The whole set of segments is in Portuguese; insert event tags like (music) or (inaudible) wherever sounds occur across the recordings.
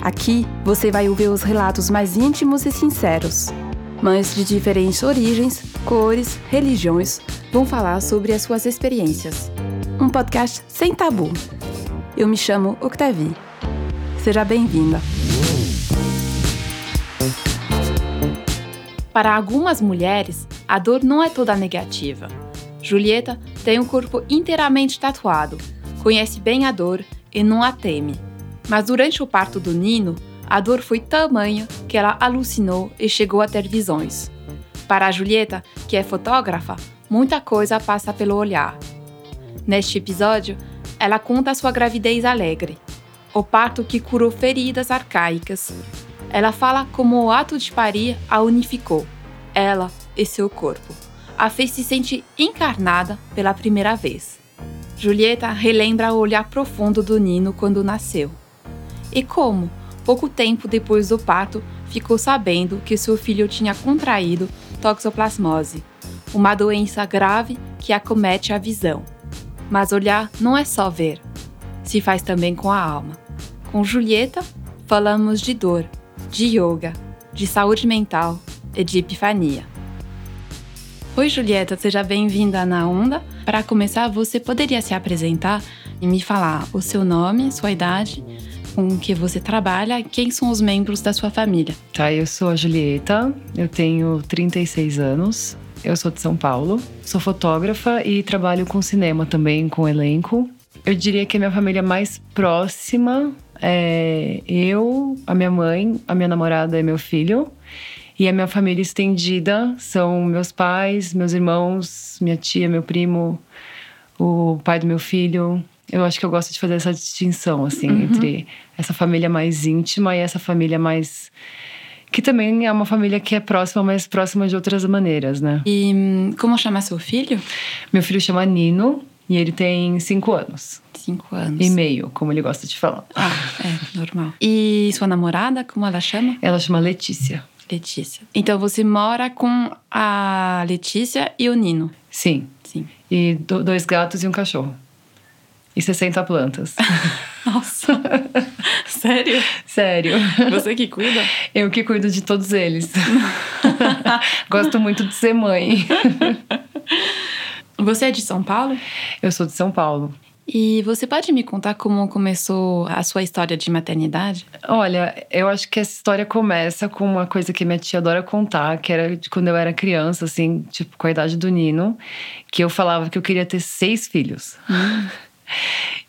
Aqui você vai ouvir os relatos mais íntimos e sinceros. Mães de diferentes origens, cores, religiões vão falar sobre as suas experiências. Um podcast sem tabu. Eu me chamo Octavie. Seja bem-vinda. Para algumas mulheres, a dor não é toda negativa. Julieta tem um corpo inteiramente tatuado, conhece bem a dor e não a teme. Mas durante o parto do Nino, a dor foi tamanha que ela alucinou e chegou a ter visões. Para a Julieta, que é fotógrafa, muita coisa passa pelo olhar. Neste episódio, ela conta sua gravidez alegre, o parto que curou feridas arcaicas. Ela fala como o ato de parir a unificou, ela e seu corpo. A fez se sentir encarnada pela primeira vez. Julieta relembra o olhar profundo do Nino quando nasceu. E como, pouco tempo depois do parto, ficou sabendo que seu filho tinha contraído toxoplasmose, uma doença grave que acomete a visão. Mas olhar não é só ver, se faz também com a alma. Com Julieta, falamos de dor, de yoga, de saúde mental e de epifania. Oi, Julieta, seja bem-vinda na Onda. Para começar, você poderia se apresentar e me falar o seu nome, sua idade, com que você trabalha quem são os membros da sua família. Tá, eu sou a Julieta, eu tenho 36 anos, eu sou de São Paulo, sou fotógrafa e trabalho com cinema também, com elenco. Eu diria que a minha família mais próxima é eu, a minha mãe, a minha namorada e meu filho. E a minha família estendida são meus pais, meus irmãos, minha tia, meu primo, o pai do meu filho. Eu acho que eu gosto de fazer essa distinção, assim, uhum. entre essa família mais íntima e essa família mais. Que também é uma família que é próxima, mas próxima de outras maneiras, né? E como chama seu filho? Meu filho chama Nino e ele tem cinco anos. Cinco anos. E meio, como ele gosta de falar. Ah, é, normal. E sua namorada, como ela chama? Ela chama Letícia. Letícia. Então você mora com a Letícia e o Nino? Sim. Sim. E do, dois gatos e um cachorro. E 60 plantas. (laughs) Nossa. Sério? Sério. Você que cuida? Eu que cuido de todos eles. (laughs) Gosto muito de ser mãe. (laughs) Você é de São Paulo? Eu sou de São Paulo. E você pode me contar como começou a sua história de maternidade? Olha, eu acho que essa história começa com uma coisa que minha tia adora contar, que era de quando eu era criança, assim, tipo, com a idade do Nino, que eu falava que eu queria ter seis filhos. Hum.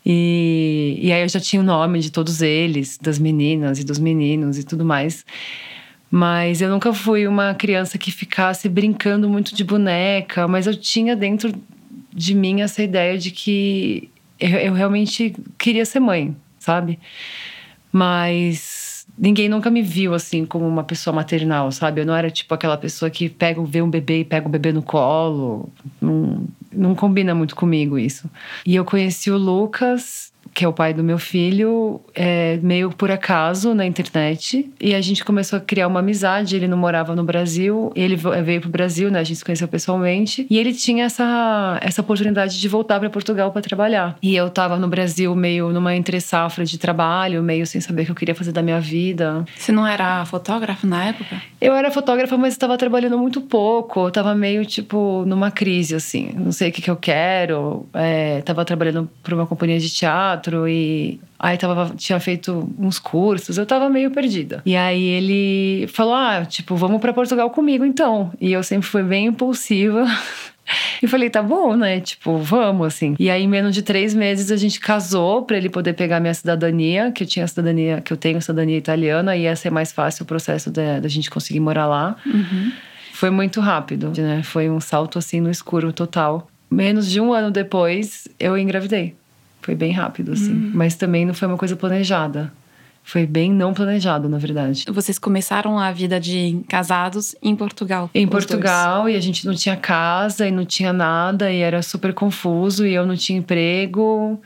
E, e aí eu já tinha o nome de todos eles, das meninas e dos meninos e tudo mais. Mas eu nunca fui uma criança que ficasse brincando muito de boneca, mas eu tinha dentro de mim essa ideia de que eu, eu realmente queria ser mãe, sabe? Mas ninguém nunca me viu assim como uma pessoa maternal, sabe? Eu não era tipo aquela pessoa que pega, vê um bebê e pega o bebê no colo. Não, não combina muito comigo isso. E eu conheci o Lucas que é o pai do meu filho, é, meio por acaso na internet. E a gente começou a criar uma amizade. Ele não morava no Brasil, ele veio pro Brasil, né? A gente se conheceu pessoalmente. E ele tinha essa, essa oportunidade de voltar para Portugal para trabalhar. E eu tava no Brasil meio numa entre-safra de trabalho, meio sem saber o que eu queria fazer da minha vida. Você não era fotógrafa na época? Eu era fotógrafa, mas estava trabalhando muito pouco. Eu tava meio, tipo, numa crise, assim. Não sei o que, que eu quero. É, tava trabalhando para uma companhia de teatro teatro e aí tava, tinha feito uns cursos, eu tava meio perdida. E aí ele falou: "Ah, tipo, vamos para Portugal comigo então". E eu sempre fui bem impulsiva. (laughs) E falei, tá bom, né? Tipo, vamos, assim. E aí, em menos de três meses, a gente casou para ele poder pegar minha cidadania, que eu tinha cidadania, que eu tenho cidadania italiana, e ia ser mais fácil o processo da, gente conseguir morar lá. Uhum. Foi muito rápido, né? Foi um salto assim no escuro total. Menos de um ano depois, eu engravidei. Foi bem rápido, assim. Hum. Mas também não foi uma coisa planejada. Foi bem não planejado, na verdade. Vocês começaram a vida de casados em Portugal. Em os dois. Portugal, e a gente não tinha casa e não tinha nada, e era super confuso, e eu não tinha emprego.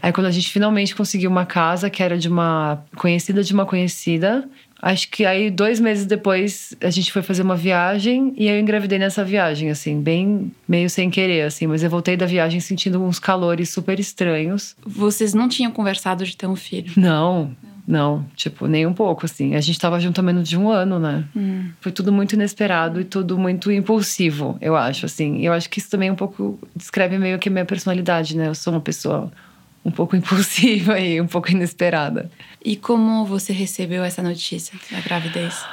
Aí, quando a gente finalmente conseguiu uma casa, que era de uma conhecida de uma conhecida, acho que aí, dois meses depois, a gente foi fazer uma viagem, e eu engravidei nessa viagem, assim, bem meio sem querer, assim, mas eu voltei da viagem sentindo uns calores super estranhos. Vocês não tinham conversado de ter um filho. Não, não, tipo, nem um pouco, assim. A gente tava junto há menos de um ano, né? Hum. Foi tudo muito inesperado e tudo muito impulsivo, eu acho, assim. Eu acho que isso também um pouco descreve meio que a minha personalidade, né? Eu sou uma pessoa um pouco (laughs) impulsiva e um pouco inesperada. E como você recebeu essa notícia da gravidez?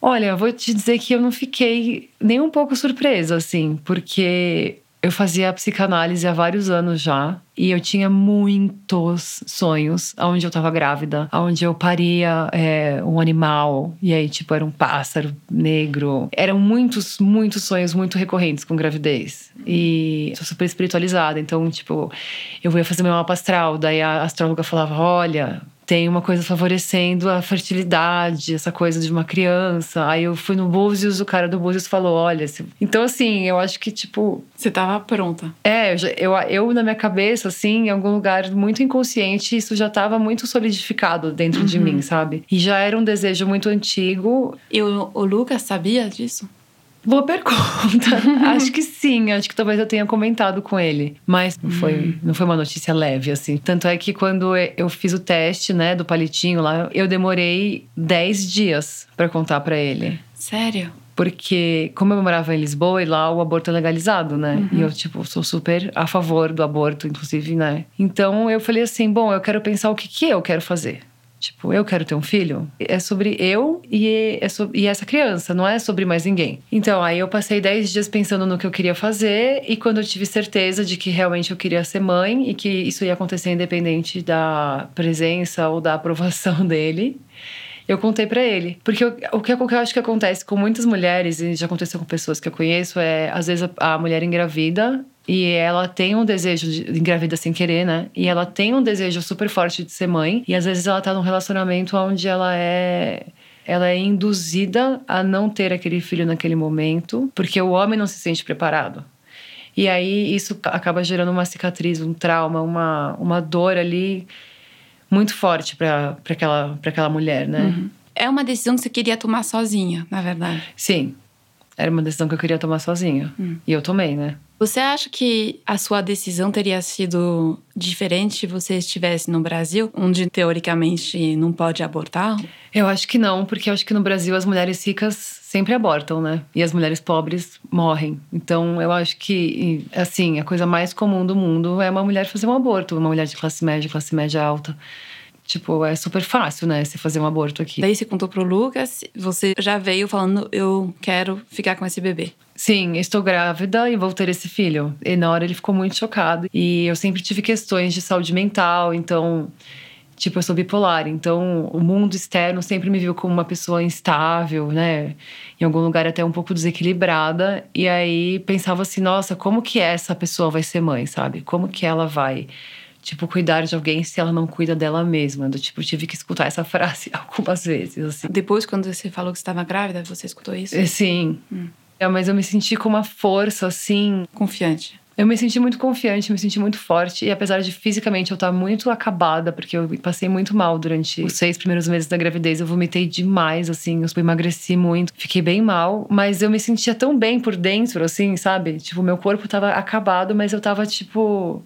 Olha, eu vou te dizer que eu não fiquei nem um pouco surpresa, assim, porque eu fazia psicanálise há vários anos já e eu tinha muitos sonhos onde eu tava grávida, onde eu paria é, um animal e aí, tipo, era um pássaro negro. Eram muitos, muitos sonhos muito recorrentes com gravidez. E sou super espiritualizada, então, tipo, eu ia fazer meu mapa astral, daí a astróloga falava: olha tem uma coisa favorecendo a fertilidade, essa coisa de uma criança. Aí eu fui no Búzios, o cara do Búzios falou: olha. se- Então, assim, eu acho que, tipo, Você tava pronta. é, eu, eu, eu na minha cabeça, assim, em algum lugar muito inconsciente, isso já estava muito solidificado dentro de mim, sabe? E já era um desejo muito antigo. E o, o Lucas sabia disso? Boa pergunta. (laughs) acho que sim, acho que talvez eu tenha comentado com ele. Mas não foi, não foi uma notícia leve, assim. Tanto é que quando eu fiz o teste, né, do palitinho lá, eu demorei 10 dias para contar para ele. Sério? Porque, como eu morava em Lisboa e lá o aborto é legalizado, né? E eu, tipo, sou super a favor do aborto, inclusive, né? Então eu falei assim: bom, eu quero pensar o que, que eu quero fazer. Tipo, eu quero ter um filho. É sobre eu e, é so- e essa criança, não é sobre mais ninguém. Então, aí eu passei 10 dias pensando no que eu queria fazer, e quando eu tive certeza de que realmente eu queria ser mãe e que isso ia acontecer independente da presença ou da aprovação (laughs) dele, eu contei pra ele. Porque o, que o que eu acho que acontece com muitas mulheres, e já aconteceu com pessoas que eu conheço, é às vezes a, a mulher engravida e ela tem um desejo de engravida sem querer, né? E ela tem um desejo super forte de ser mãe, e às vezes ela tá num relacionamento onde ela é ela é induzida a não ter aquele filho naquele momento, porque o homem não se sente preparado. E aí isso acaba gerando uma cicatriz, um trauma, uma, uma dor ali muito forte para aquela, pra aquela mulher, né? É uma decisão que você queria tomar sozinha, na verdade. Sim, era uma decisão que eu queria tomar sozinha. E eu tomei, né? Você acha que a sua decisão teria sido diferente se você estivesse no Brasil, onde teoricamente não pode abortar? Eu acho que não, porque eu acho que no Brasil as mulheres ricas sempre abortam, né? E as mulheres pobres morrem. Então eu acho que, assim, a coisa mais comum do mundo é uma mulher fazer um aborto, uma mulher de classe média, classe média alta. Tipo, é super fácil, né? Você fazer um aborto aqui. Daí você contou pro Lucas, você já veio falando, eu quero ficar com esse bebê. Sim, estou grávida e vou ter esse filho. E na hora ele ficou muito chocado. E eu sempre tive questões de saúde mental, então, tipo, eu sou bipolar. Então, o mundo externo sempre me viu como uma pessoa instável, né? Em algum lugar até um pouco desequilibrada. E aí pensava assim, nossa, como que essa pessoa vai ser mãe, sabe? Como que ela vai, tipo, cuidar de alguém se ela não cuida dela mesma? Do tipo, tive que escutar essa (laughs) frase algumas vezes, assim. Depois, quando você falou que estava grávida, você escutou isso? Sim. É, mas eu me senti com uma força, assim, Confiante. Eu me senti muito confiante, me senti muito forte. E apesar de fisicamente eu estar muito acabada, porque eu passei muito mal durante os seis primeiros meses da gravidez, eu vomitei demais, assim, eu emagreci muito, fiquei bem mal. Mas eu me sentia tão bem por dentro, assim, sabe? Tipo, meu corpo tava acabado, mas eu tava, tipo.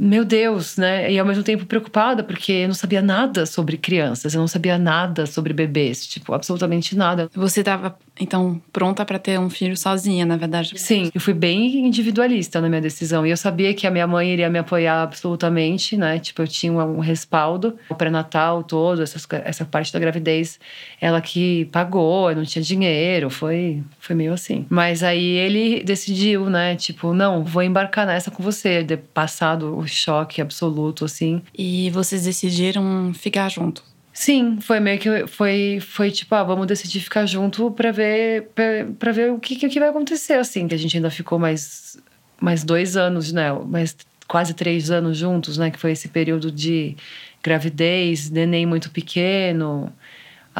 Meu Deus, né? E ao mesmo tempo preocupada, porque eu não sabia nada sobre crianças, eu não sabia nada sobre bebês, tipo, absolutamente nada. Você estava, então, pronta para ter um filho sozinha, na verdade? Sim, eu fui bem individualista na minha decisão. E eu sabia que a minha mãe iria me apoiar absolutamente, né? Tipo, eu tinha um respaldo. O pré-natal todo, essas, essa parte da gravidez, ela que pagou, eu não tinha dinheiro, foi, foi meio assim. Mas aí ele decidiu, né? Tipo, não, vou embarcar nessa com você. De, passado o choque absoluto, assim. E vocês decidiram ficar juntos? Sim, foi meio que foi foi tipo, ah, vamos decidir ficar junto pra ver pra ver o que, que que vai acontecer assim, que a gente ainda ficou mais mais dois anos, né? Mais quase três anos juntos, né? Que foi esse período de gravidez, neném muito pequeno,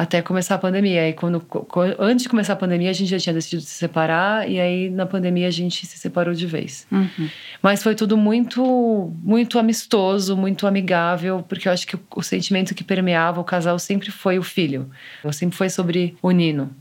até começar a pandemia. Aí, quando, antes de começar a pandemia, a gente já tinha decidido se separar, e aí na pandemia a gente se separou de vez. Uhum. Mas foi tudo muito, muito amistoso, muito amigável, porque eu acho que o, o sentimento que permeava o casal sempre foi o filho. Eu sempre foi sobre o Nino.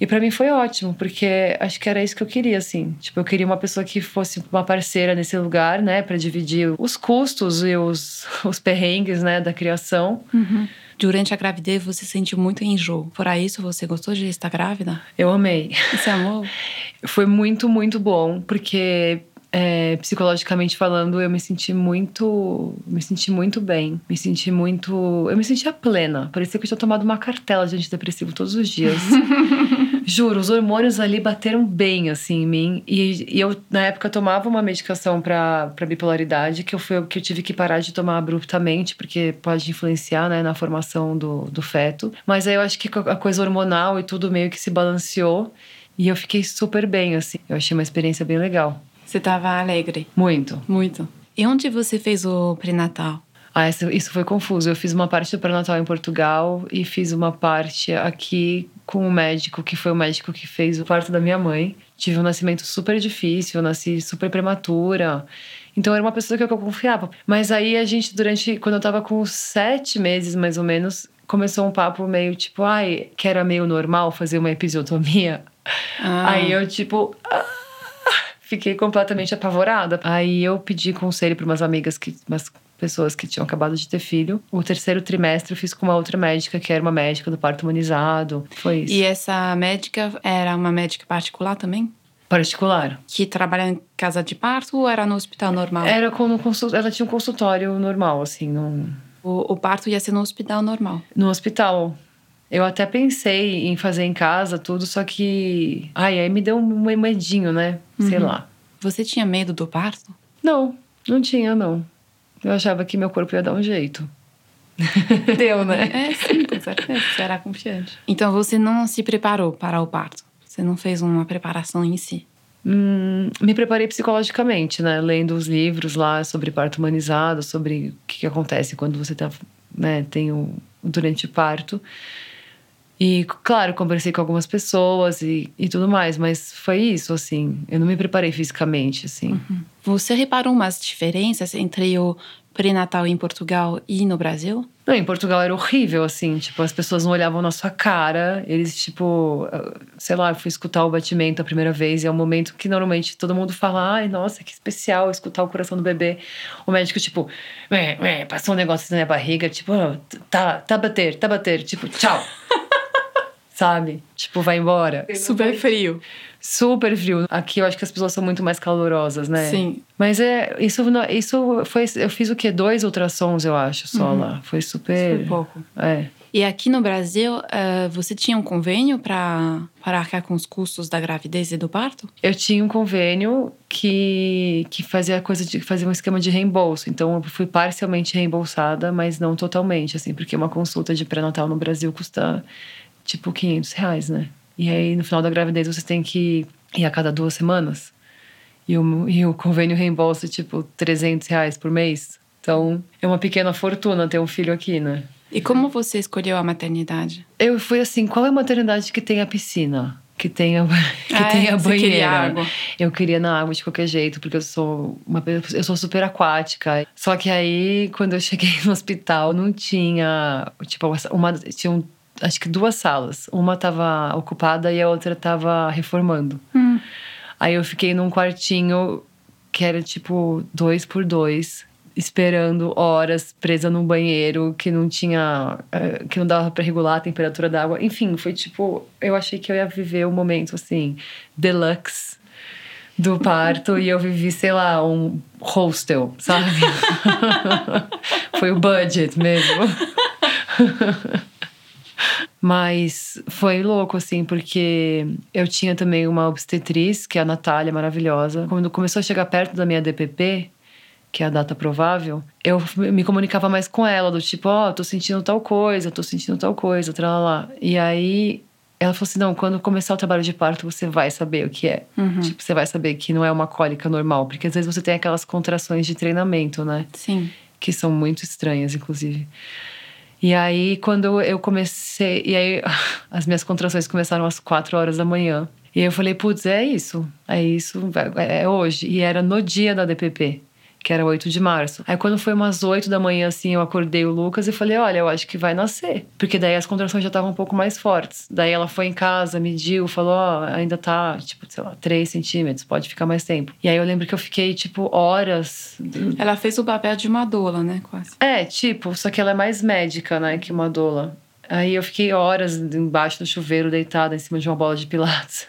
E para mim foi ótimo, porque acho que era isso que eu queria, assim. Tipo, eu queria uma pessoa que fosse uma parceira nesse lugar, né, para dividir os custos e os, (laughs) os perrengues, né, da criação. Uhum. Durante a gravidez, você sentiu muito enjoo. Por isso, você gostou de estar grávida? Eu amei. Você amou? (laughs) Foi muito, muito bom, porque é, psicologicamente falando, eu me senti muito, me senti muito bem, me senti muito, eu me sentia plena. Parecia que eu tinha tomado uma cartela de antidepressivo todos os dias. (laughs) Juro, os hormônios ali bateram bem assim em mim e, e eu na época tomava uma medicação para bipolaridade que eu fui que eu tive que parar de tomar abruptamente porque pode influenciar né, na formação do, do feto. Mas aí eu acho que a coisa hormonal e tudo meio que se balanceou e eu fiquei super bem assim. Eu achei uma experiência bem legal. Você estava alegre? Muito. Muito. E onde você fez o pré-natal? Ah, isso, isso foi confuso. Eu fiz uma parte do pré-natal em Portugal e fiz uma parte aqui com o médico, que foi o médico que fez o parto da minha mãe. Tive um nascimento super difícil, nasci super prematura. Então era uma pessoa que eu confiava. Mas aí a gente, durante. Quando eu tava com sete meses, mais ou menos, começou um papo meio tipo, ai, que era meio normal fazer uma episiotomia. Ah. Aí eu, tipo. Ah, fiquei completamente apavorada. Aí eu pedi conselho para umas amigas que. Umas pessoas que tinham acabado de ter filho. O terceiro trimestre eu fiz com uma outra médica, que era uma médica do parto humanizado. Foi isso. E essa médica era uma médica particular também? Particular. Que trabalha em casa de parto ou era no hospital normal? Era com no consult... Ela tinha um consultório normal, assim, num... o, o parto ia ser no hospital normal. no hospital. Eu até pensei em fazer em casa tudo, só que. Ai, aí me deu um medinho, né? Sei Uhum. lá. Você tinha medo do parto? Não, não tinha, não. Eu achava que meu corpo ia dar um jeito. (laughs) Deu, né? É, sim, com certeza. Você era confiante. Então você não se preparou para o parto? Você não fez uma preparação em si? Hum, me preparei psicologicamente, né? Lendo os livros lá sobre parto humanizado, sobre o que, que acontece quando você tá, né, tem o durante o parto. E, claro, conversei com algumas pessoas e, e tudo mais, mas foi isso, assim. Eu não me preparei fisicamente, assim. Você reparou umas diferenças entre o pré-natal em Portugal e no Brasil? Não, em Portugal era horrível, assim. Tipo, as pessoas não olhavam na sua cara. Eles, tipo... Sei lá, eu fui escutar o batimento a primeira vez. E é um momento que, normalmente, todo mundo fala... Ai, nossa, que especial escutar o coração do bebê. O médico, tipo... Passou um negócio na minha barriga. Tipo, "Ah, tá, tá bater, tá bater. Tipo, tchau. (laughs) Sabe? Tipo, vai embora. Super frio. Super frio. Aqui eu acho que as pessoas são muito mais calorosas, né? Sim. Mas é, isso, não- isso foi. Eu fiz o quê? Dois ultrassons, eu acho, só lá. Foi super. Foi pouco. É. E aqui no Brasil, eh, você tinha um convênio para para arcar com os custos da gravidez e do parto? Eu tinha um convênio que, que fazia coisa de fazia um esquema de reembolso. Então eu fui parcialmente reembolsada, mas não totalmente, assim, porque uma consulta de pré-natal no Brasil custa tipo 500 reais, né? E aí no final da gravidez você tem que ir a cada duas semanas. E o, e o convênio reembolsa tipo 300 reais por mês. Então é uma pequena fortuna ter um filho aqui, né? E como você escolheu a maternidade? Eu fui assim, qual é a maternidade que tem a piscina? Que tem a, (laughs) que Ah, tem a você banheira. queria água. Eu queria na água de qualquer jeito, porque eu sou uma eu sou super aquática. Só que aí, quando eu cheguei (laughs) no hospital, não tinha, tipo, uma tinham acho que duas salas. Uma tava ocupada e a outra tava reformando. Hum. Aí eu fiquei num quartinho que era tipo dois por dois, esperando horas presa num banheiro que não tinha. eh, que não dava pra regular a temperatura da água. Enfim, foi tipo. Eu achei que eu ia viver um momento assim, deluxe do parto e eu vivi, sei lá, um hostel, sabe? (laughs) (laughs) foi o budget mesmo. (laughs) Mas foi louco, assim, porque eu tinha também uma obstetriz, que é a Natália, maravilhosa. Quando começou a chegar perto da minha DPP, que é a data provável, eu me comunicava mais com ela, do tipo, ó, tô sentindo tal coisa, tô sentindo tal coisa, lá. E aí Ela falou assim: não, quando começar o trabalho de parto, você vai saber o que é. Uhum. Tipo, você vai saber que não é uma cólica normal, porque às vezes você tem aquelas contrações de treinamento, né? Sim. Que são muito estranhas, inclusive. E aí, quando eu comecei. E aí, (laughs) as minhas contrações começaram às quatro horas da manhã. E eu falei, putz, é isso. É isso, é hoje. E era no dia da DPP, que era 8 de março. Aí, quando foi umas 8 da manhã, assim, eu acordei o Lucas e falei, olha, eu acho que vai nascer. Porque daí as contrações já estavam um pouco mais fortes. Daí ela foi em casa, mediu, falou, ó, ainda tá, tipo, sei lá, 3 centímetros, pode ficar mais tempo. E aí eu lembro que eu fiquei, tipo, horas. Ela fez o papel de uma doula, né? Quase. É, tipo, só que ela é mais médica, né, que uma doula. Aí eu fiquei horas embaixo do chuveiro, deitada em cima de uma bola de pilates.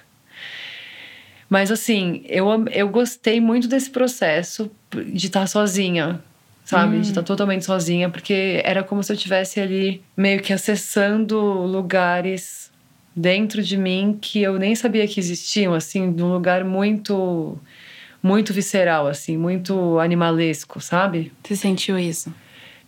Mas assim, eu, eu gostei muito desse processo de estar sozinha, sabe? Hum. De estar totalmente sozinha, porque era como se eu estivesse ali meio que acessando lugares dentro de mim que eu nem sabia que existiam, assim, num lugar muito muito visceral, assim, muito animalesco, sabe? Você sentiu isso?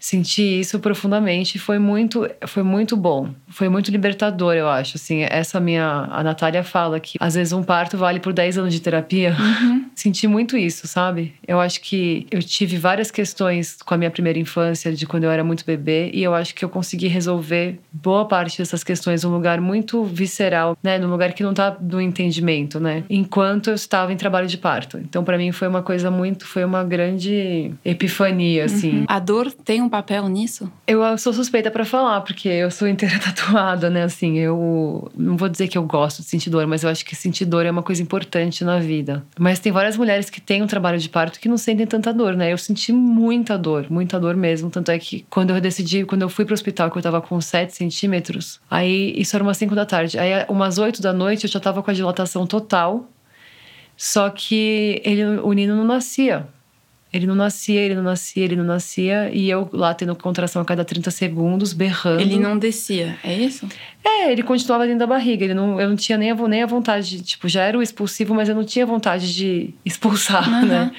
Senti isso profundamente foi muito foi muito bom foi muito libertador eu acho assim essa minha a Natália fala que às vezes um parto vale por 10 anos de terapia. Uhum. (laughs) senti muito isso sabe? Eu acho que eu tive várias questões com a minha primeira infância de quando eu era muito bebê e eu acho que eu consegui resolver boa parte dessas questões num lugar muito visceral né? Num lugar que não tá no entendimento né? Enquanto eu estava em trabalho de parto. Então para mim foi uma coisa muito foi uma grande epifania assim. A dor tem um papel nisso? eu sou suspeita pra falar, porque eu sou inteira (laughs) tatuada, né? Assim, eu não vou dizer que eu gosto de sentir dor, mas eu acho que sentir dor é uma coisa importante na vida. Mas tem várias mulheres que têm um trabalho de parto que não sentem tanta dor, né? Eu senti muita dor, muita dor mesmo. Tanto é que quando eu decidi, quando eu fui pro hospital, que eu tava com 7 centímetros, aí isso era umas 5 da tarde. Aí umas 8 da noite eu já tava com a dilatação total. Só que ele, o Nino não nascia. Ele não nascia, ele não nascia, ele não nascia. E eu lá tendo contração a cada 30 segundos, berrando. Ele não descia, é isso? É, ele continuava dentro da barriga. Ele não, eu não tinha nem a, nem a vontade de. Tipo, já era o expulsivo, mas eu não tinha vontade de (laughs) expulsar, Aham. né?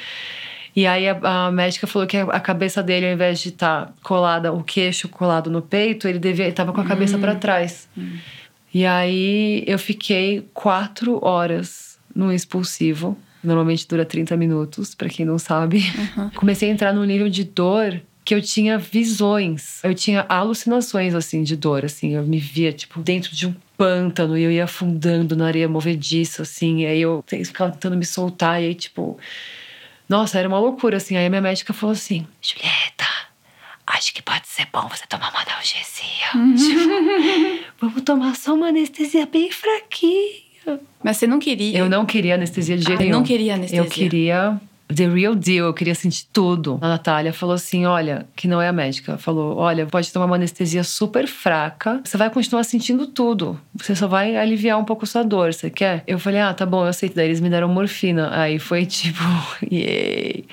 E aí a, a médica falou que a, cabeça dele, ao invés de estar colada, o queixo colado no peito, ele devia estava com a cabeça para trás. E aí eu fiquei quatro horas no expulsivo. Normalmente dura 30 minutos, para quem não sabe. Comecei a entrar num nível de dor que eu tinha visões. Eu tinha alucinações, assim, de dor, assim. Eu me via, tipo, dentro de um pântano e eu ia afundando na areia movediça, assim. E aí eu ficava tentando me soltar e aí, tipo... Nossa, era uma loucura, assim. Aí a minha médica falou assim, Julieta, acho que pode ser bom você tomar uma analgesia. (laughs) Tipo, vamos tomar só uma anestesia bem fraquinha. Mas você não queria. Eu não queria anestesia de jeito Ah, nenhum. não queria anestesia. Eu queria the real deal, eu queria sentir tudo. A Natália falou assim: olha, que não é a médica, falou: olha, pode tomar uma anestesia super fraca, você vai continuar sentindo tudo. Você só vai aliviar um pouco sua dor, você quer? Eu falei: ah, tá bom, eu aceito. Daí eles me deram morfina. Aí foi (laughs) tipo, yay.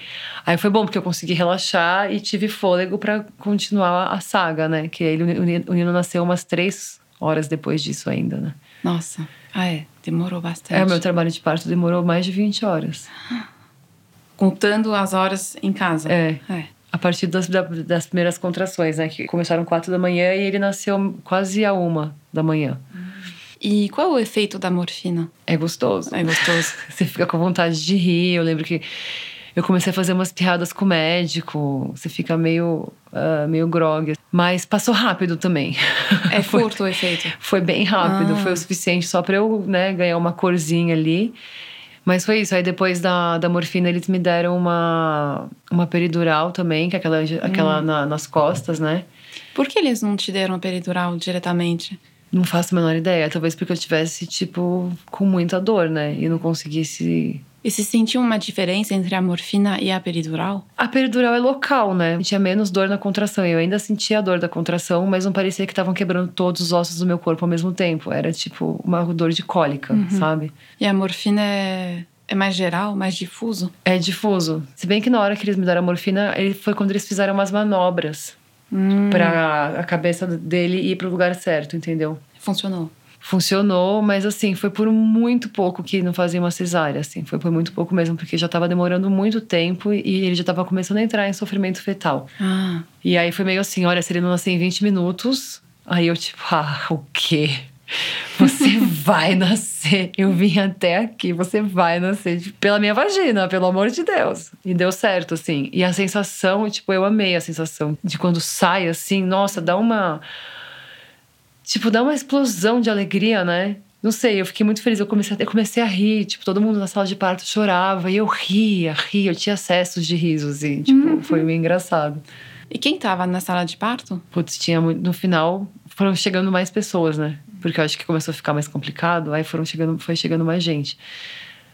Aí foi bom, porque eu consegui relaxar e tive fôlego pra continuar a saga, né? Que ele, o Nino nasceu umas três horas depois disso ainda, né? Nossa. Ah, é. Demorou bastante. É, o meu trabalho de parto demorou mais de 20 horas. Contando as horas em casa. É. É. A partir das, da- das primeiras contrações, né? Que começaram quatro da manhã e ele nasceu quase a uma da manhã. E qual é o efeito da morfina? É gostoso. É gostoso. (laughs) Você fica com vontade de rir. Eu lembro que eu comecei a fazer umas piadas com o médico. Você fica meio, ah, meio grog. Mas passou rápido também. É (laughs) Foi- curto o efeito. Foi bem rápido, Ah. foi o suficiente só pra eu né, ganhar uma corzinha ali. Mas foi isso. Aí depois da, da morfina, eles me deram uma, uma peridural também, que é aquela, aquela na- nas costas, né? Por que eles não te deram a peridural diretamente? Não faço a menor ideia. Talvez porque eu tivesse, tipo, com muita dor, né? E não conseguisse. E se sentiu uma diferença entre a morfina e a peridural? A peridural é local, né? Tinha menos dor na contração. Eu ainda sentia a dor da contração, mas não parecia que estavam quebrando todos os ossos do meu corpo ao mesmo tempo. Era, tipo, uma dor de cólica, sabe? E a morfina é, é mais geral, mais difuso? É difuso. Se bem que na hora que eles me deram a morfina, ele foi quando eles fizeram umas manobras Hum, pra a cabeça dele ir pro lugar certo, entendeu? funcionou. Funcionou, mas assim, foi por muito pouco que não fazia uma cesárea, assim. Foi por muito pouco mesmo, porque já tava demorando muito tempo e ele já tava começando a entrar em sofrimento fetal. Ah, E aí foi meio assim, olha, se ele não nascer em 20 minutos, aí eu tipo, ah, o quê? Você (laughs) vai nascer. Eu vim até aqui, você vai nascer pela minha vagina, pelo amor de Deus. E deu certo, assim. E a sensação, tipo, eu amei a sensação de quando sai, assim, nossa, dá uma. Tipo, dá uma explosão de alegria, né? Não sei, eu fiquei muito feliz. Eu comecei, a, eu comecei a rir, tipo, todo mundo na sala de parto chorava. E eu ria, ria. Eu tinha acessos de risos, e, tipo, Uhum. foi meio engraçado. E quem tava na sala de parto? Putz, tinha muito. No final, foram chegando mais pessoas, né? Porque eu acho que começou a ficar mais complicado, aí foram chegando, foi chegando mais gente.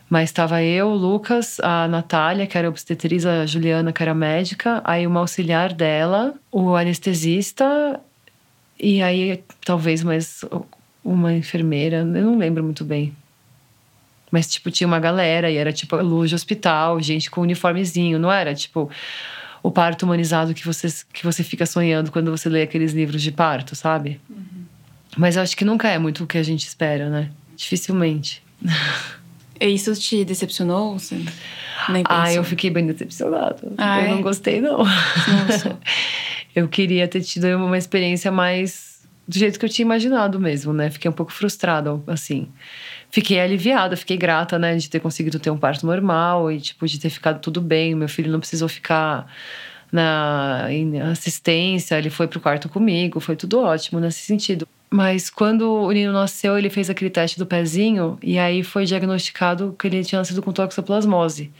Mas estava eu, o Lucas, a Natália, que era obstetriz, a Juliana, que era médica, aí uma auxiliar dela, o anestesista, e aí talvez mais uma enfermeira, eu não lembro muito bem. Mas, tipo, tinha uma galera e era tipo luz de hospital, gente com uniformezinho, não era tipo o parto humanizado que você, que você fica sonhando quando você lê aqueles livros de parto, sabe? Mas eu acho que nunca é muito o que a gente espera, né? Dificilmente. E isso te decepcionou? Você nem pensou? Ah, eu fiquei bem decepcionada. Ah, eu é? não gostei, não. Nossa. (laughs) eu queria ter tido uma experiência mais do jeito que eu tinha imaginado mesmo, né? Fiquei um pouco frustrada, assim. Fiquei aliviada, fiquei grata, né, de ter conseguido ter um parto normal e, tipo, de ter ficado tudo bem. Meu filho não precisou ficar na assistência, ele foi pro quarto comigo, foi tudo ótimo nesse sentido. Mas quando o Nino nasceu, ele fez aquele teste do pezinho e aí foi diagnosticado que ele tinha nascido com toxoplasmose,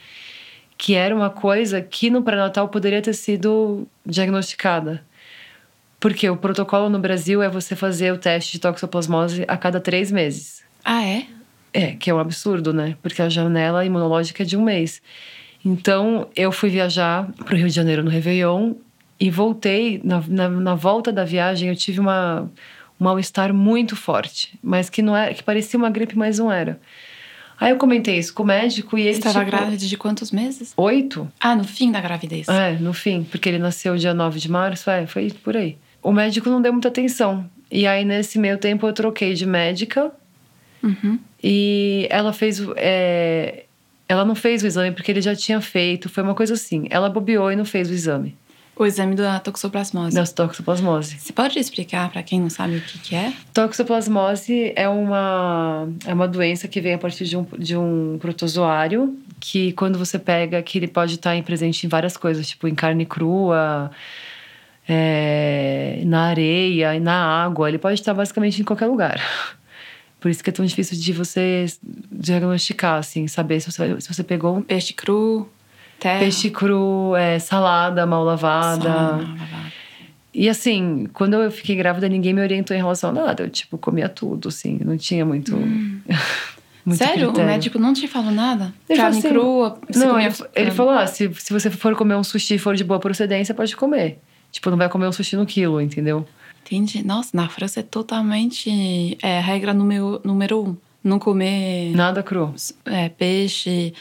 que era uma coisa que no pré-natal poderia ter sido diagnosticada. Porque o protocolo no Brasil é você fazer o teste de toxoplasmose a cada três meses. Ah, é? É, que é um absurdo, né? Porque a janela imunológica é de um mês. Então, eu fui viajar para o Rio de Janeiro no Réveillon e voltei. Na, na, na volta da viagem, eu tive uma, um mal-estar muito forte, mas que não era, que parecia uma gripe, mas não era. Aí eu comentei isso com o médico e ele Estava tipo, grávida de quantos meses? Oito? Ah, no fim da gravidez. É, no fim, porque ele nasceu dia 9 de março, é, foi por aí. O médico não deu muita atenção. E aí, nesse meio tempo, eu troquei de médica Uhum. e ela fez. é, ela não fez o exame porque ele já tinha feito, foi uma coisa assim. Ela bobeou e não fez o exame O exame da toxoplasmose. da toxoplasmose. Você pode explicar para quem não sabe o que, que é? Toxoplasmose é uma, é uma doença que vem a partir de um, de um protozoário que, quando você pega, que ele pode estar em- presente em várias coisas, tipo em carne crua, é, na areia, na água. Ele pode estar basicamente em qualquer lugar. Por isso que é tão difícil de você diagnosticar, assim, saber se você, se você pegou um Peixe cru, terra, peixe cru, é, salada mal lavada. salada, lavada. E assim, quando eu fiquei grávida, ninguém me orientou em relação a nada. Eu, tipo, comia tudo, assim. Não tinha muito. (laughs) muito Sério? critério. O médico não te falou nada? Ele Carne assim, crua? Não, comia- ele, ele falou: ah, se, se você for comer um sushi e for de boa procedência, pode comer. Tipo, não vai comer um sushi no quilo, entendeu? Entendi. Nossa, na França é totalmente é, regra número, número um. Não comer Nada cru. é, peixe,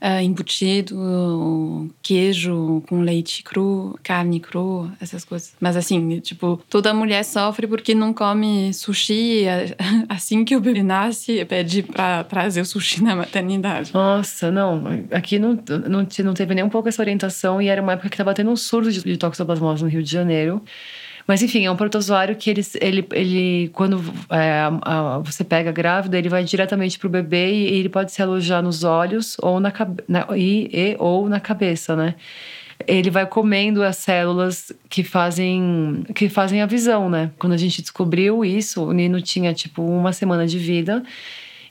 é, embutido, queijo com leite cru, carne crua, essas coisas. Mas assim, tipo, toda mulher sofre porque não come sushi. (laughs) Assim que o bebê nasce, pede pra trazer o sushi na maternidade. Nossa, não. Aqui não, não, não teve nem um pouco essa orientação e era uma época que tava tendo um surto de, de toxoplasmose no Rio de Janeiro. Mas enfim, é um protozoário que ele, ele, ele quando é, a- a- você pega grávida, ele vai diretamente pro bebê e ele pode se alojar nos olhos ou na, na, e, e- ou na cabeça, né? Ele vai comendo as células que fazem, que fazem a visão, né? Quando a gente descobriu isso, o Nino tinha tipo uma semana de vida.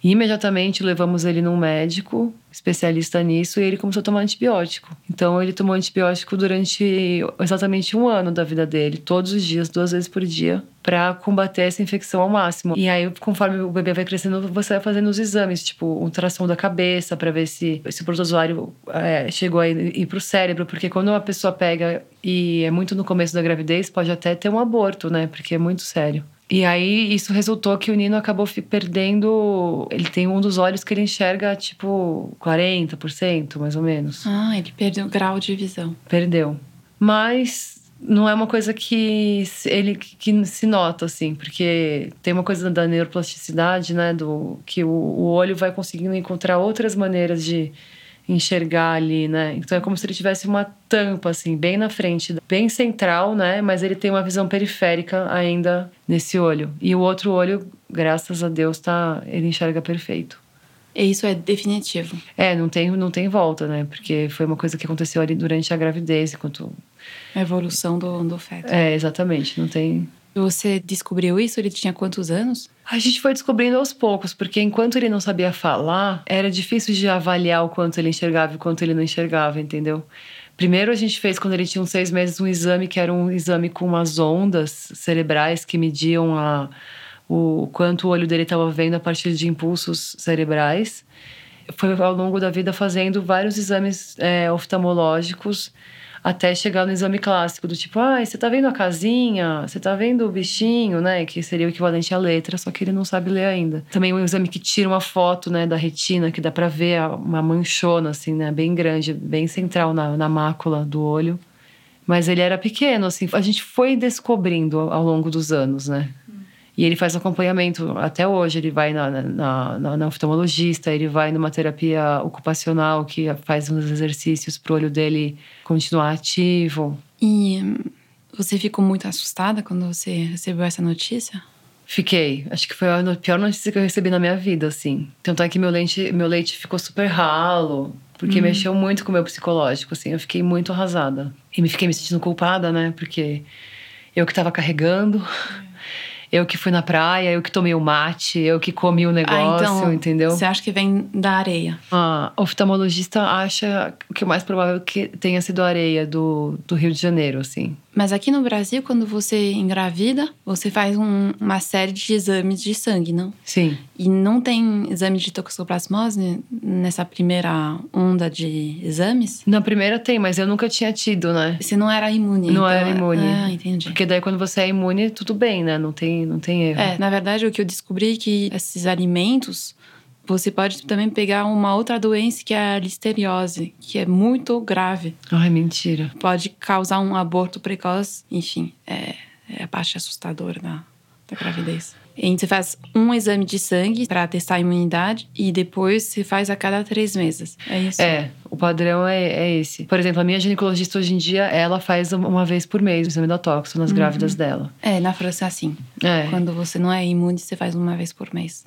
E imediatamente levamos ele num médico especialista nisso e ele começou a tomar antibiótico. Então ele tomou antibiótico durante exatamente um ano da vida dele, todos os dias, duas vezes por dia, para combater essa infecção ao máximo. E aí, conforme o bebê vai crescendo, você vai fazendo os exames, tipo ultrassom da cabeça para ver se esse protozoário é, chegou a ir, ir pro cérebro, porque quando uma pessoa pega e é muito no começo da gravidez, pode até ter um aborto, né? Porque é muito sério. E aí, isso resultou que o Nino acabou perdendo. Ele tem um dos olhos que ele enxerga, tipo, 40%, mais ou menos. Ah, ele perdeu o grau de visão. Perdeu. Mas não é uma coisa que ele que se nota, assim, porque tem uma coisa da neuroplasticidade, né? Do, que o, o olho vai conseguindo encontrar outras maneiras de enxergar ali, né? Então é como se ele tivesse uma tampa, assim, bem na frente, bem central, né? Mas ele tem uma visão periférica ainda nesse olho. E o outro olho, graças a Deus, tá, ele enxerga perfeito. E isso é definitivo. É, não tem, não tem volta, né? Porque foi uma coisa que aconteceu ali durante a gravidez, enquanto. A evolução do, do feto. É, exatamente. Não tem. Você descobriu isso? Ele tinha quantos anos? A gente foi descobrindo aos poucos, porque enquanto ele não sabia falar, era difícil de avaliar o quanto ele enxergava e o quanto ele não enxergava, entendeu? Primeiro a gente fez, quando ele tinha uns seis meses, um exame que era um exame com umas ondas cerebrais que mediam a, o quanto o olho dele estava vendo a partir de impulsos cerebrais. Foi ao longo da vida fazendo vários exames é, oftalmológicos até chegar no exame clássico do tipo, ah, você tá vendo a casinha, você tá vendo o bichinho, né, que seria o equivalente à letra, só que ele não sabe ler ainda. Também um exame que tira uma foto, né, da retina, que dá para ver uma manchona assim, né, bem grande, bem central na, na mácula do olho. Mas ele era pequeno, assim, a gente foi descobrindo ao longo dos anos, né? E ele faz acompanhamento até hoje. Ele vai na, na, na, na oftalmologista, ele vai numa terapia ocupacional que faz uns exercícios para o olho dele continuar ativo. E você ficou muito assustada quando você recebeu essa notícia? Fiquei. Acho que foi a pior notícia que eu recebi na minha vida, assim. Tanto é que meu leite, meu leite ficou super ralo, porque hum. mexeu muito com o meu psicológico, assim. Eu fiquei muito arrasada. E me fiquei me sentindo culpada, né? Porque eu que estava carregando. Eu que fui na praia, eu que tomei o mate, eu que comi o negócio, ah, então, entendeu? Você acha que vem da areia? A oftalmologista acha que o mais provável é que tenha sido a areia do, do Rio de Janeiro, assim. Mas aqui no Brasil, quando você engravida, você faz um, uma série de exames de sangue, não? Sim. E não tem exame de toxoplasmose nessa primeira onda de exames? Na primeira tem, mas eu nunca tinha tido, né? Você não era imune. Não então... era imune. Ah, entendi. Porque daí quando você é imune, tudo bem, né? Não tem, não tem erro. É, na verdade, o que eu descobri é que esses alimentos você pode também pegar uma outra doença que é a listeriose, que é muito grave. Ai, mentira. Pode causar um aborto precoce. Enfim, é, é a parte assustadora da, da gravidez. E a gente faz um exame de sangue para testar a imunidade e depois se faz a cada três meses. É isso? É, o padrão é, é esse. Por exemplo, a minha ginecologista hoje em dia, ela faz uma vez por mês o exame da toxo nas uhum. grávidas dela. É, na França é assim. É. Quando você não é imune, você faz uma vez por mês.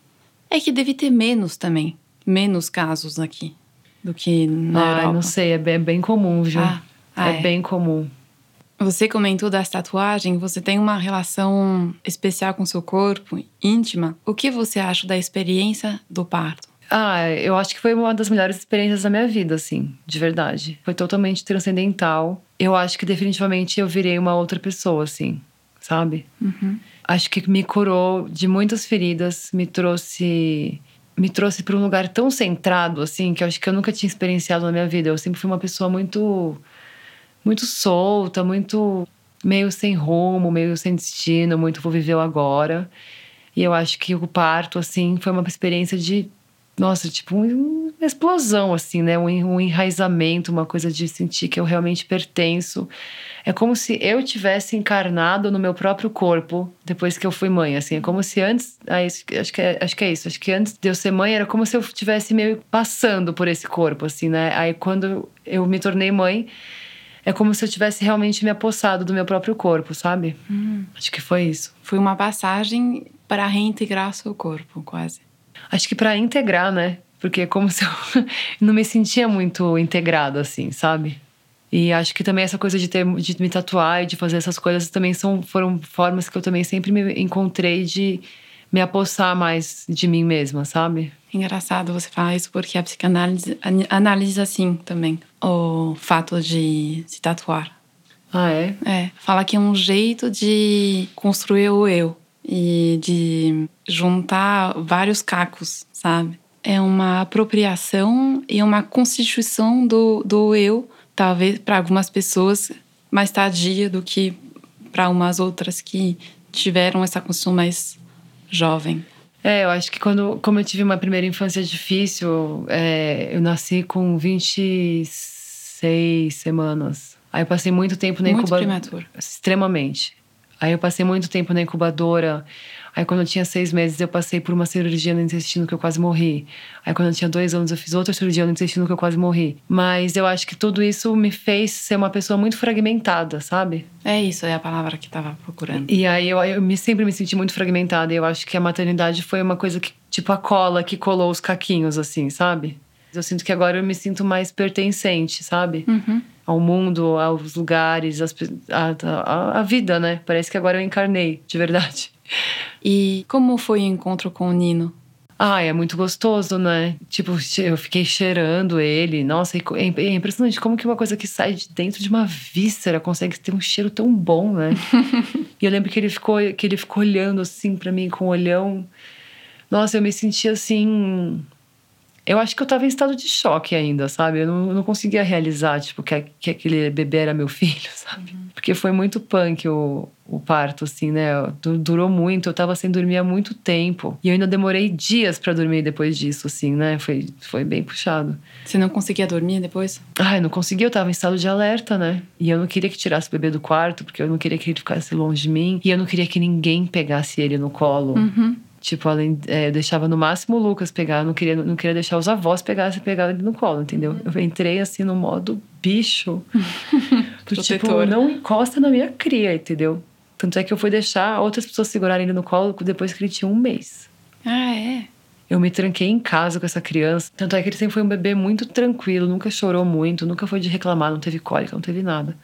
É que deve ter menos também. Menos casos aqui do que na ah, Europa. não sei, é bem, é bem comum, viu? Ah, ah, é, é bem comum. Você comentou das tatuagens, você tem uma relação especial com seu corpo, íntima. O que você acha da experiência do parto? Ah, eu acho que foi uma das melhores experiências da minha vida, assim, de verdade. Foi totalmente transcendental. Eu acho que definitivamente eu virei uma outra pessoa, assim, sabe? Uhum acho que me curou de muitas feridas, me trouxe me trouxe para um lugar tão centrado assim que eu acho que eu nunca tinha experienciado na minha vida. Eu sempre fui uma pessoa muito muito solta, muito meio sem rumo, meio sem destino, muito vou viver o agora. E eu acho que o parto assim foi uma experiência de nossa, tipo uma explosão assim, né? Um, um enraizamento, uma coisa de sentir que eu realmente pertenço é como se eu tivesse encarnado no meu próprio corpo depois que eu fui mãe, assim. É como se antes. Ah, isso, acho, que é, acho que é isso. Acho que antes de eu ser mãe era como se eu estivesse meio passando por esse corpo, assim, né? Aí quando eu me tornei mãe, é como se eu tivesse realmente me apossado do meu próprio corpo, sabe? Hum. Acho que foi isso. Foi uma passagem para reintegrar seu corpo, quase. Acho que para integrar, né? Porque é como se eu (laughs) não me sentia muito integrado, assim, sabe? E acho que também essa coisa de ter de me tatuar e de fazer essas coisas também são foram formas que eu também sempre me encontrei de me apossar mais de mim mesma, sabe? Engraçado você falar isso porque a psicanálise analisa assim também o fato de se tatuar. Ah, é? É, fala que é um jeito de construir o eu e de juntar vários cacos, sabe? É uma apropriação e uma constituição do, do eu talvez para algumas pessoas mais tardia do que para umas outras que tiveram essa construção mais jovem. É, eu acho que quando, como eu tive uma primeira infância difícil, é, eu nasci com 26 semanas. Aí eu passei muito tempo na incubadora. Muito prematuro. Extremamente. Aí eu passei muito tempo na incubadora. Aí quando eu tinha seis meses eu passei por uma cirurgia no intestino que eu quase morri. Aí quando eu tinha dois anos eu fiz outra cirurgia no intestino que eu quase morri. Mas eu acho que tudo isso me fez ser uma pessoa muito fragmentada, sabe? É isso, é a palavra que tava procurando. E aí eu, eu me, sempre me senti muito fragmentada. E eu acho que a maternidade foi uma coisa que, tipo a cola que colou os caquinhos, assim, sabe? Eu sinto que agora eu me sinto mais pertencente, sabe? Uhum. Ao mundo, aos lugares, às a vida, né? Parece que agora eu encarnei, de verdade. E como foi o encontro com o Nino? Ai, é muito gostoso, né? Tipo, eu fiquei cheirando ele. Nossa, é é impressionante como que uma coisa que sai de dentro de uma víscera consegue ter um cheiro tão bom, né? (laughs) e eu lembro que ele ficou, que ele ficou olhando assim pra mim com um olhão. Nossa, eu me senti assim. Eu acho que eu tava em estado de choque ainda, sabe? Eu não, eu não conseguia realizar, tipo, que, que aquele bebê era meu (laughs) filho, sabe? Porque foi muito punk o, o parto, assim, né? Du- Durou muito, eu tava sem dormir há muito tempo. E eu ainda demorei dias pra dormir depois disso, assim, né? Foi, foi bem puxado. Você não conseguia dormir depois? Ai, eu não conseguia, eu tava em estado de alerta, né? E eu não queria que tirasse o bebê do quarto, porque eu não queria que ele ficasse longe de mim. E eu não queria que ninguém pegasse ele no colo. Uhum. Tipo, além, é, eu deixava no máximo o Lucas pegar, eu não queria, não queria deixar os avós pegarem pegar ele no colo, entendeu? Eu entrei assim no modo bicho. (laughs) do tipo, não encosta na minha cria, entendeu? Tanto é que eu fui deixar outras pessoas segurarem ele no colo depois que ele tinha um mês. Ah, é? Eu me tranquei em casa com essa criança. Tanto é que ele sempre foi um bebê muito tranquilo, nunca chorou muito, nunca foi de reclamar, não teve cólica, não teve nada.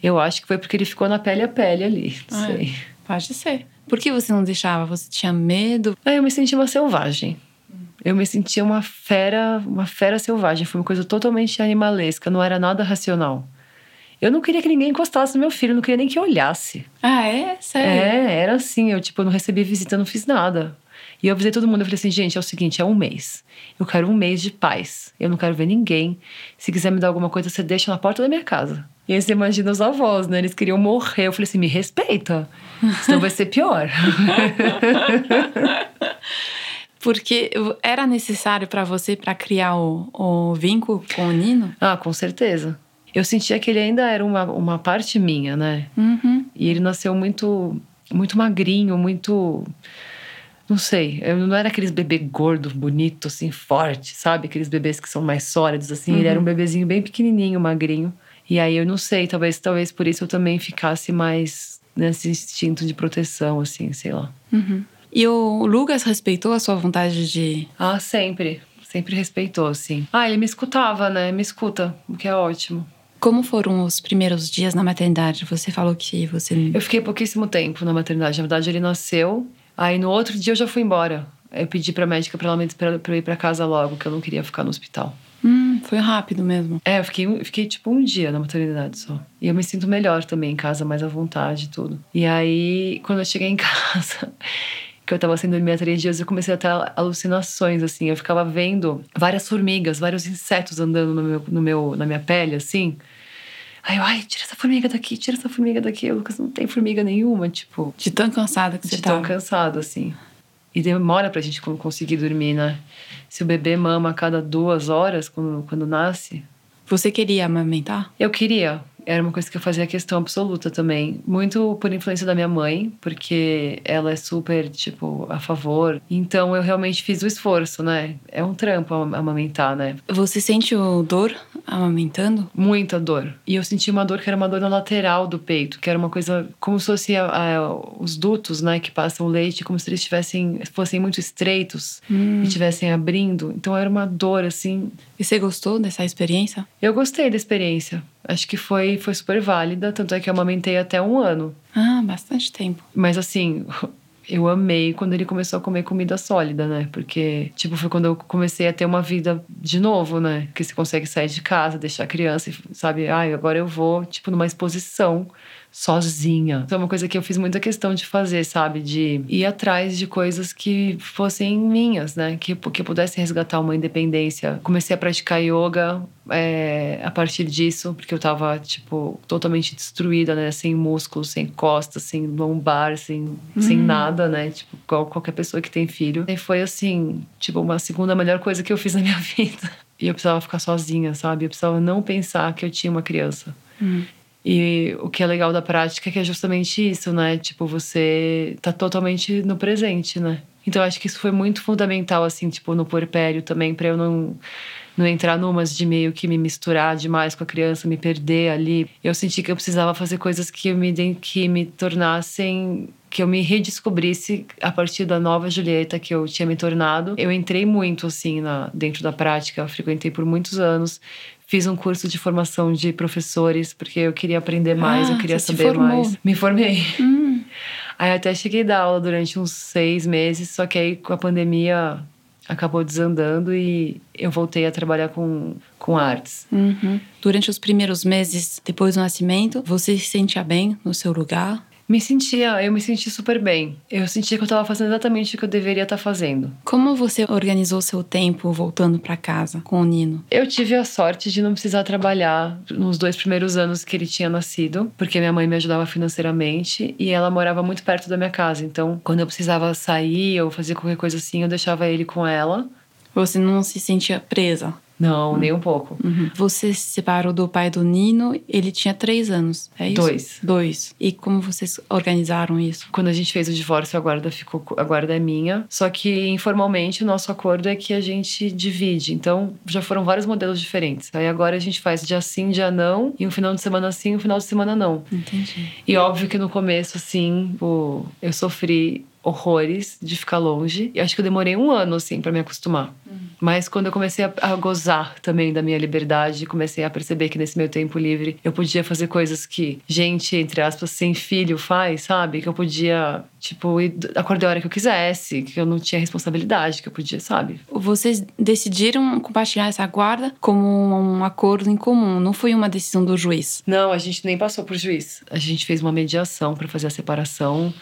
Eu acho que foi porque ele ficou na pele a pele ali. Não Ah, é. sei. Pode ser. Por que você não deixava? Você tinha medo? Aí eu me senti uma selvagem. Eu me sentia uma fera, uma fera selvagem. Foi uma coisa totalmente animalesca, não era nada racional. Eu não queria que ninguém encostasse no meu filho, eu não queria nem que olhasse. Ah, é? Sério? É, era assim, eu tipo, eu não recebi visita, não fiz nada. E eu avisei todo mundo, eu falei assim, gente, é o seguinte, é um mês. Eu quero um mês de paz. Eu não quero ver ninguém. Se quiser me dar alguma coisa, você deixa na porta da minha casa. E aí você imagina os avós, né? Eles queriam morrer. Eu falei assim, me respeita. Senão vai ser pior. (laughs) Porque era necessário pra você para criar o, o vínculo com o Nino? Ah, com certeza. Eu sentia que ele ainda era uma, uma parte minha, né? Uhum. E ele nasceu muito, muito magrinho, muito. Não sei, eu não era aqueles bebê gordo, bonito, assim, forte, sabe? Aqueles bebês que são mais sólidos, assim. Ele era um bebezinho bem pequenininho, magrinho. E aí eu não sei, talvez, talvez por isso eu também ficasse mais nesse instinto de proteção, assim, sei lá. Uhum. E o Lucas respeitou a sua vontade de. Ah, sempre. Sempre respeitou, assim. Ah, ele me escutava, né? Me escuta, o que é ótimo. Como foram os primeiros dias na maternidade? Você falou que você. Eu fiquei pouquíssimo tempo na maternidade. Na verdade, ele nasceu. Aí no outro dia eu já fui embora. Eu pedi pra médica pra ela me esperar pra eu ir pra casa logo, que eu não queria ficar no hospital. Hum, foi rápido mesmo. É, eu fiquei, fiquei tipo um dia na maternidade só. E eu me sinto melhor também em casa, mais à vontade e tudo. E aí, quando eu cheguei em (laughs) casa, que eu tava sem dormir há três dias, eu comecei a ter alucinações, assim. Eu ficava vendo várias formigas, vários insetos andando no meu, no meu, na minha pele, assim. Aí eu, ai, tira essa formiga daqui, tira essa formiga daqui. O Lucas não tem formiga nenhuma, tipo, De tão cansada que você de tão cansado, assim. E demora pra gente con- conseguir dormir, né? Se o bebê mama a cada duas horas, quando, quando nasce, Você queria amamentar? eu queria. Era uma coisa que eu fazia questão absoluta também. Muito por influência da minha mãe, porque ela é super, tipo, a favor. Então eu realmente fiz o esforço, né? É um trampo am- amamentar, né? Você sente o dor amamentando? Muita dor. E eu senti uma dor que era uma dor na lateral do peito, que era uma coisa como se fosse a- a- os dutos, né, que passam o leite, como se eles tivessem, fossem muito estreitos Hum. e estivessem abrindo. Então era uma dor, assim, E você gostou dessa experiência? Eu gostei da experiência. Acho que foi, foi super válida, tanto é que eu amamentei até um ano. Ah, bastante tempo. Mas assim, (laughs) eu amei quando ele começou a comer comida sólida, né? Porque, tipo, foi quando eu comecei a ter uma vida de novo, né? Que você consegue sair de casa, deixar a criança, e, sabe? Ai, agora eu vou, tipo, numa exposição sozinha. Então é uma coisa que eu fiz muita questão de fazer, sabe? De ir atrás de coisas que fossem minhas, né? Que, que eu pudesse resgatar uma independência. Comecei a praticar yoga é, a partir disso, porque eu tava, tipo, totalmente destruída, né? Sem músculos, sem costas, sem lombar, sem, sem nada, né? Tipo, igual qualquer pessoa que tem filho. E foi, assim, tipo, uma segunda melhor coisa que eu fiz na minha (laughs) vida. E eu precisava ficar sozinha, sabe? Eu precisava não pensar que eu tinha uma criança. Hum. E o que é legal da prática é que é justamente isso, né? Tipo, você tá totalmente no presente, né? Então acho que isso foi muito fundamental, assim, tipo, no puerpério também, para eu não, não entrar numas de meio que me misturar demais com a criança, me perder ali. Eu senti que eu precisava fazer coisas que me, que me tornassem que eu me redescobrisse a partir da nova Julieta que eu tinha me tornado. Eu entrei muito assim na, dentro da prática, frequentei por muitos anos. Fiz um curso de formação de professores porque eu queria aprender mais, ah, eu queria saber mais. Me formei. Hum. Aí até cheguei a dar aula durante uns seis meses, só que aí com a pandemia acabou desandando e eu voltei a trabalhar com, com artes. Uhum. Durante os primeiros meses depois do nascimento, você se sentia bem no seu lugar? Me sentia, eu me senti super bem. Eu sentia que eu estava fazendo exatamente o que eu deveria estar fazendo. Como você organizou seu tempo voltando para casa com o Nino? Eu tive a sorte de não precisar trabalhar nos dois primeiros anos que ele tinha nascido, porque minha mãe me ajudava financeiramente e ela morava muito perto da minha casa. Então, quando eu precisava sair ou fazer qualquer coisa assim, eu deixava ele com ela. Você não se sentia presa? Não, nem um pouco. Uhum. Você se separou do pai do Nino, ele tinha três anos, é isso? Dois. Dois. E como vocês organizaram isso? Quando a gente fez o divórcio, a guarda ficou, a guarda é minha. Só que informalmente o nosso acordo é que a gente divide. Então já foram vários modelos diferentes. Aí agora a gente faz dia sim, dia não, e um final de semana sim, um final de semana não. Entendi. E óbvio que no começo, assim, eu sofri horrores de ficar longe. E acho que eu demorei um ano, assim, para me acostumar. Mas quando eu comecei a, a, gozar também da minha liberdade, comecei a perceber que nesse meu tempo livre eu podia fazer coisas que gente, entre aspas, sem filho faz, sabe? Que eu podia, tipo, ir, acordar a hora que eu quisesse, que eu não tinha responsabilidade, que eu podia, sabe? Vocês decidiram compartilhar essa guarda como um acordo em comum, não foi uma decisão do juiz? Não, a gente nem passou por juiz. A gente fez uma mediação para fazer a separação.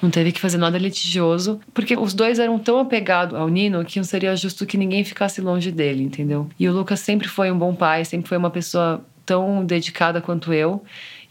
Não teve que fazer nada litigioso, porque os dois eram tão apegados ao Nino que não seria justo que ninguém ficasse longe dele, entendeu? E o Lucas sempre foi um bom pai, sempre foi uma pessoa tão dedicada quanto eu.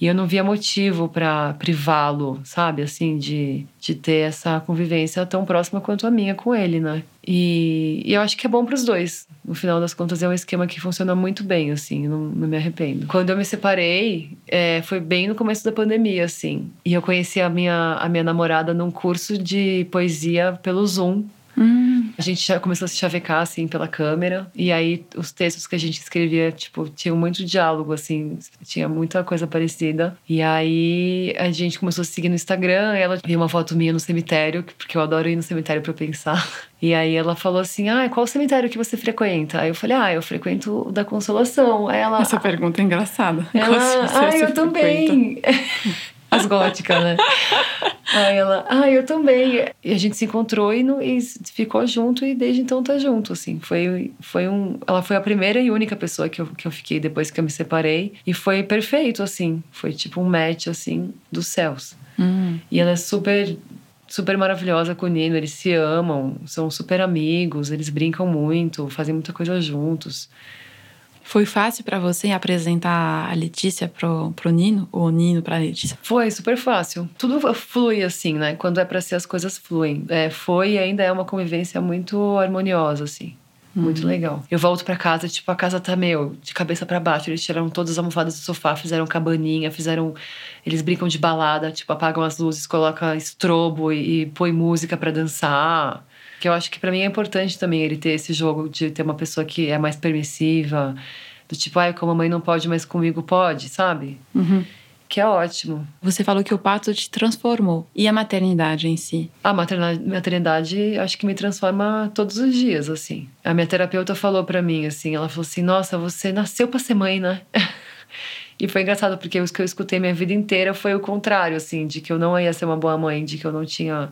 E eu não via motivo para privá-lo, sabe? Assim, de, de ter essa convivência tão próxima quanto a minha com ele, né? E, e eu acho que é bom para os dois. No final das contas, é um esquema que funciona muito bem, assim, não, não me arrependo. Quando eu me separei, é, foi bem no começo da pandemia, assim. E eu conheci a minha, a minha namorada num curso de poesia pelo Zoom. Hum. A gente já começou a se chavecar, assim, pela câmera. E aí, os textos que a gente escrevia, tipo, tinham muito diálogo, assim. Tinha muita coisa parecida. E aí, a gente começou a se seguir no Instagram. ela viu uma foto minha no cemitério, porque eu adoro ir no cemitério para pensar. (laughs) E aí, ela falou assim, ah, qual cemitério que você frequenta? Aí eu falei, ah, eu frequento o da Consolação. Aí ela... Essa pergunta é engraçada. Ela, ah, eu também. (laughs) As góticas, né? Aí ela, ah, eu também. E a gente se encontrou e, no, e ficou junto e desde então tá junto, assim. Foi, foi um... Ela foi a primeira e única pessoa que eu, que eu fiquei depois que eu me separei. E foi perfeito, assim. Foi tipo um match, assim, dos céus. Hum. E ela é super super maravilhosa com o Nino, eles se amam, são super amigos, eles brincam muito, fazem muita coisa juntos. Foi fácil para você apresentar a Letícia pro, pro Nino, ou o Nino pra Letícia? Foi super fácil. Tudo flui assim, né? Quando é para ser, as coisas fluem. É, foi e ainda é uma convivência muito harmoniosa, assim. Muito legal. Eu volto para casa, tipo, a casa tá meu, de cabeça para baixo. Eles tiraram todas as almofadas do sofá, fizeram cabaninha, fizeram. Eles brincam de balada, tipo, apagam as luzes, colocam estrobo e, e põe música para dançar. Que eu acho que para mim é importante também ele ter esse jogo de ter uma pessoa que é mais permissiva, do tipo, ai, como a mãe não pode, mas comigo pode, sabe? Uhum. Que é ótimo. Você falou que o parto te transformou. E a maternidade em si? A maternidade, maternidade acho que me transforma todos os dias, assim. A minha terapeuta falou para mim, assim, ela falou assim, nossa, você nasceu para ser mãe, né? (laughs) E foi engraçado, porque os que eu escutei minha vida inteira foi o contrário, assim, de que eu não ia ser uma boa mãe, de que eu não tinha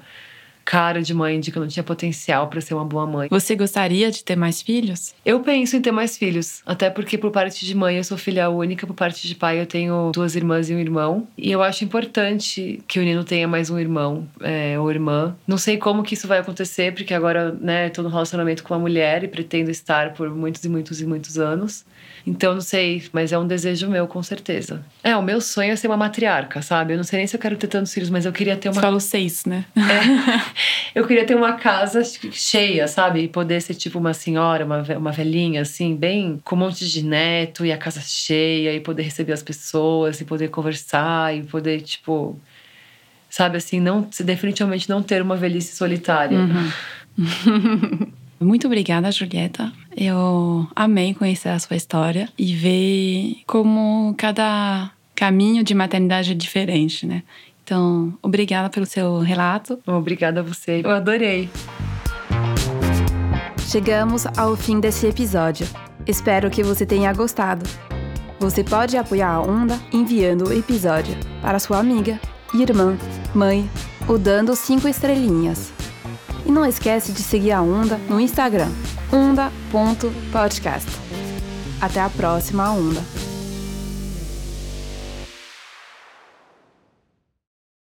cara de mãe, de que eu não tinha potencial para ser uma boa mãe. Você gostaria de ter mais filhos? Eu penso em ter mais filhos, até porque por parte de mãe eu sou filha única, por parte de pai eu tenho duas irmãs e um irmão. E eu acho importante que o Nino tenha mais um irmão é, ou irmã. Não sei como que isso vai acontecer, porque agora, né, estou no relacionamento com uma mulher e pretendo estar por muitos e muitos e muitos anos. Então, não sei, mas é um desejo meu, com certeza. É, o meu sonho é ser uma matriarca, sabe? Eu não sei nem se eu quero ter tantos filhos, mas eu queria ter uma. Você falou seis, né? É. (laughs) Eu queria ter uma casa cheia, sabe? E poder ser tipo uma senhora, uma, uma velhinha, assim, bem com um monte de neto e a casa cheia, e poder receber as pessoas, e poder conversar, e poder, tipo. Sabe assim, não definitivamente não ter uma velhice solitária. Uhum. (laughs) Muito obrigada, Julieta. Eu amei conhecer a sua história e ver como cada caminho de maternidade é diferente, né? Então, obrigada pelo seu relato. Obrigada a você. Eu adorei. Chegamos ao fim desse episódio. Espero que você tenha gostado. Você pode apoiar a Onda enviando o episódio para sua amiga, irmã, mãe ou dando cinco estrelinhas. E não esquece de seguir a Onda no Instagram, onda.podcast. Até a próxima Onda!